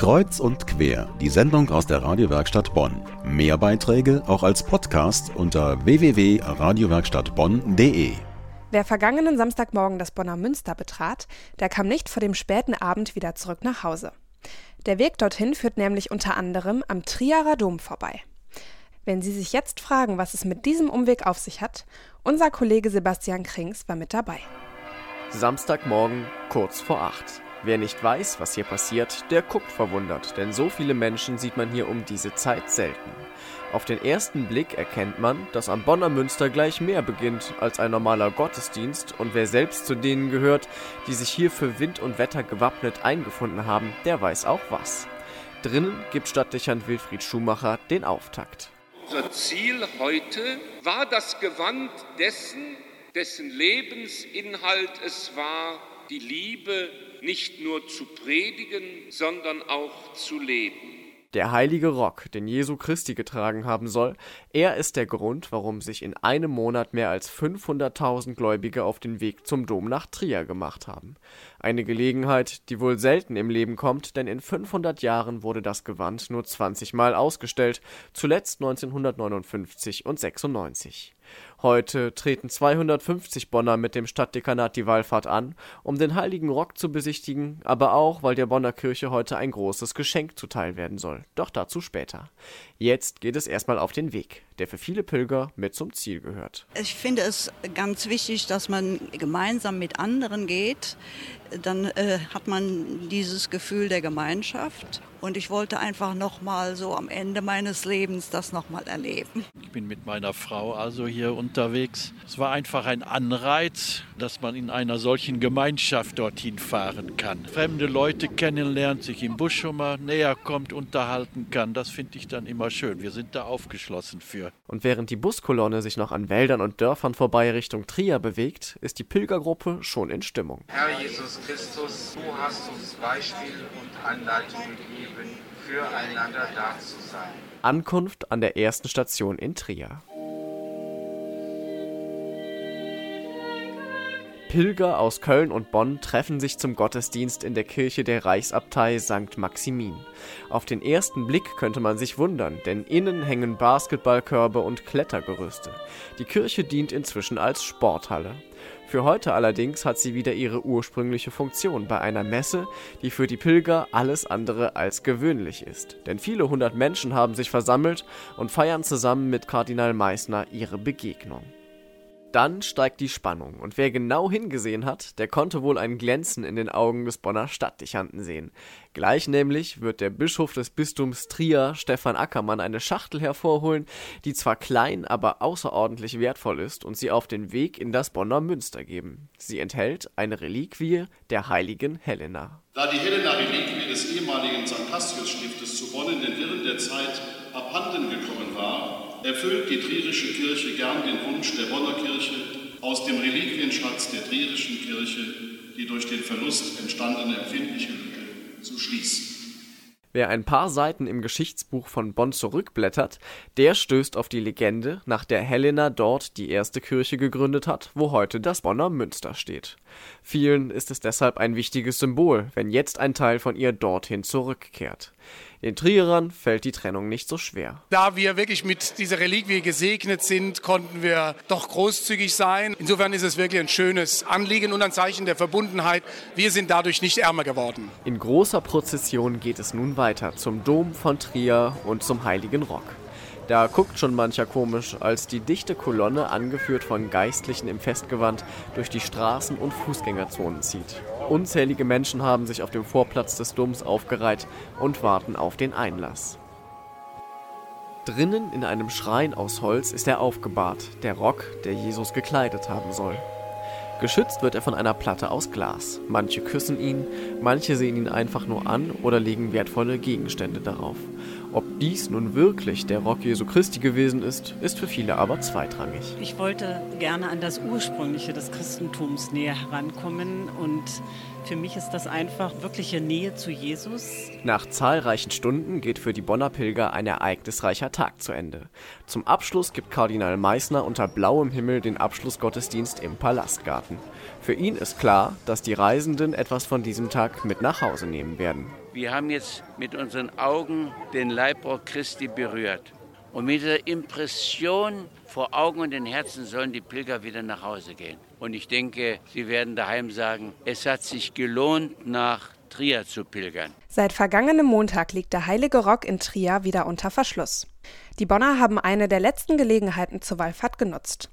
Kreuz und quer, die Sendung aus der Radiowerkstatt Bonn. Mehr Beiträge auch als Podcast unter www.radiowerkstattbonn.de. Wer vergangenen Samstagmorgen das Bonner Münster betrat, der kam nicht vor dem späten Abend wieder zurück nach Hause. Der Weg dorthin führt nämlich unter anderem am Triarer Dom vorbei. Wenn Sie sich jetzt fragen, was es mit diesem Umweg auf sich hat, unser Kollege Sebastian Krings war mit dabei. Samstagmorgen kurz vor acht. Wer nicht weiß, was hier passiert, der guckt verwundert, denn so viele Menschen sieht man hier um diese Zeit selten. Auf den ersten Blick erkennt man, dass am Bonner Münster gleich mehr beginnt als ein normaler Gottesdienst und wer selbst zu denen gehört, die sich hier für Wind und Wetter gewappnet eingefunden haben, der weiß auch was. Drinnen gibt Stadtdechant Wilfried Schumacher den Auftakt. Unser Ziel heute war das Gewand dessen, dessen Lebensinhalt es war, die Liebe nicht nur zu predigen, sondern auch zu leben. Der heilige Rock, den Jesu Christi getragen haben soll, er ist der Grund, warum sich in einem Monat mehr als 500.000 Gläubige auf den Weg zum Dom nach Trier gemacht haben. Eine Gelegenheit, die wohl selten im Leben kommt, denn in 500 Jahren wurde das Gewand nur 20 Mal ausgestellt, zuletzt 1959 und 96. Heute treten 250 Bonner mit dem Stadtdekanat die Wallfahrt an, um den Heiligen Rock zu besichtigen, aber auch, weil der Bonner Kirche heute ein großes Geschenk zuteil werden soll. Doch dazu später. Jetzt geht es erstmal auf den Weg, der für viele Pilger mit zum Ziel gehört. Ich finde es ganz wichtig, dass man gemeinsam mit anderen geht. Dann äh, hat man dieses Gefühl der Gemeinschaft. Und ich wollte einfach noch mal so am Ende meines Lebens das noch mal erleben. Ich bin mit meiner Frau also hier unterwegs. Es war einfach ein Anreiz, dass man in einer solchen Gemeinschaft dorthin fahren kann. Fremde Leute kennenlernt, sich im Busch schon mal näher kommt, unterhalten kann. Das finde ich dann immer schön. Wir sind da aufgeschlossen für. Und während die Buskolonne sich noch an Wäldern und Dörfern vorbei Richtung Trier bewegt, ist die Pilgergruppe schon in Stimmung. Herr Jesus Christus, du hast uns Beispiel und Anleitung gegeben füreinander da zu sein. Ankunft an der ersten Station in Trier. Pilger aus Köln und Bonn treffen sich zum Gottesdienst in der Kirche der Reichsabtei St. Maximin. Auf den ersten Blick könnte man sich wundern, denn innen hängen Basketballkörbe und Klettergerüste. Die Kirche dient inzwischen als Sporthalle. Für heute allerdings hat sie wieder ihre ursprüngliche Funktion bei einer Messe, die für die Pilger alles andere als gewöhnlich ist. Denn viele hundert Menschen haben sich versammelt und feiern zusammen mit Kardinal Meissner ihre Begegnung. Dann steigt die Spannung und wer genau hingesehen hat, der konnte wohl ein Glänzen in den Augen des Bonner Stadtdechanten sehen. Gleich nämlich wird der Bischof des Bistums Trier, Stefan Ackermann, eine Schachtel hervorholen, die zwar klein, aber außerordentlich wertvoll ist und sie auf den Weg in das Bonner Münster geben. Sie enthält eine Reliquie der heiligen Helena. Da die Helena-Reliquie des ehemaligen St. Cassius-Stiftes zu Bonn in den Wirren der Zeit abhanden gekommen war, erfüllt die Trierische Kirche gern den Wunsch der Bonner Kirche, aus dem Reliquienschatz der Trierischen Kirche die durch den Verlust entstandene empfindliche Lücke zu schließen. Wer ein paar Seiten im Geschichtsbuch von Bonn zurückblättert, der stößt auf die Legende, nach der Helena dort die erste Kirche gegründet hat, wo heute das Bonner Münster steht. Vielen ist es deshalb ein wichtiges Symbol, wenn jetzt ein Teil von ihr dorthin zurückkehrt. Den Trierern fällt die Trennung nicht so schwer. Da wir wirklich mit dieser Reliquie gesegnet sind, konnten wir doch großzügig sein. Insofern ist es wirklich ein schönes Anliegen und ein Zeichen der Verbundenheit. Wir sind dadurch nicht ärmer geworden. In großer Prozession geht es nun weiter zum Dom von Trier und zum Heiligen Rock. Da guckt schon mancher komisch, als die dichte Kolonne, angeführt von Geistlichen im Festgewand, durch die Straßen und Fußgängerzonen zieht. Unzählige Menschen haben sich auf dem Vorplatz des Doms aufgereiht und warten auf den Einlass. Drinnen in einem Schrein aus Holz ist er aufgebahrt, der Rock, der Jesus gekleidet haben soll. Geschützt wird er von einer Platte aus Glas. Manche küssen ihn, manche sehen ihn einfach nur an oder legen wertvolle Gegenstände darauf. Ob dies nun wirklich der Rock Jesu Christi gewesen ist, ist für viele aber zweitrangig. Ich wollte gerne an das Ursprüngliche des Christentums näher herankommen und Für mich ist das einfach wirkliche Nähe zu Jesus. Nach zahlreichen Stunden geht für die Bonner Pilger ein ereignisreicher Tag zu Ende. Zum Abschluss gibt Kardinal Meissner unter blauem Himmel den Abschlussgottesdienst im Palastgarten. Für ihn ist klar, dass die Reisenden etwas von diesem Tag mit nach Hause nehmen werden. Wir haben jetzt mit unseren Augen den Leibrock Christi berührt. Und mit dieser Impression vor Augen und den Herzen sollen die Pilger wieder nach Hause gehen. Und ich denke, sie werden daheim sagen, es hat sich gelohnt, nach Trier zu pilgern. Seit vergangenem Montag liegt der Heilige Rock in Trier wieder unter Verschluss. Die Bonner haben eine der letzten Gelegenheiten zur Wallfahrt genutzt.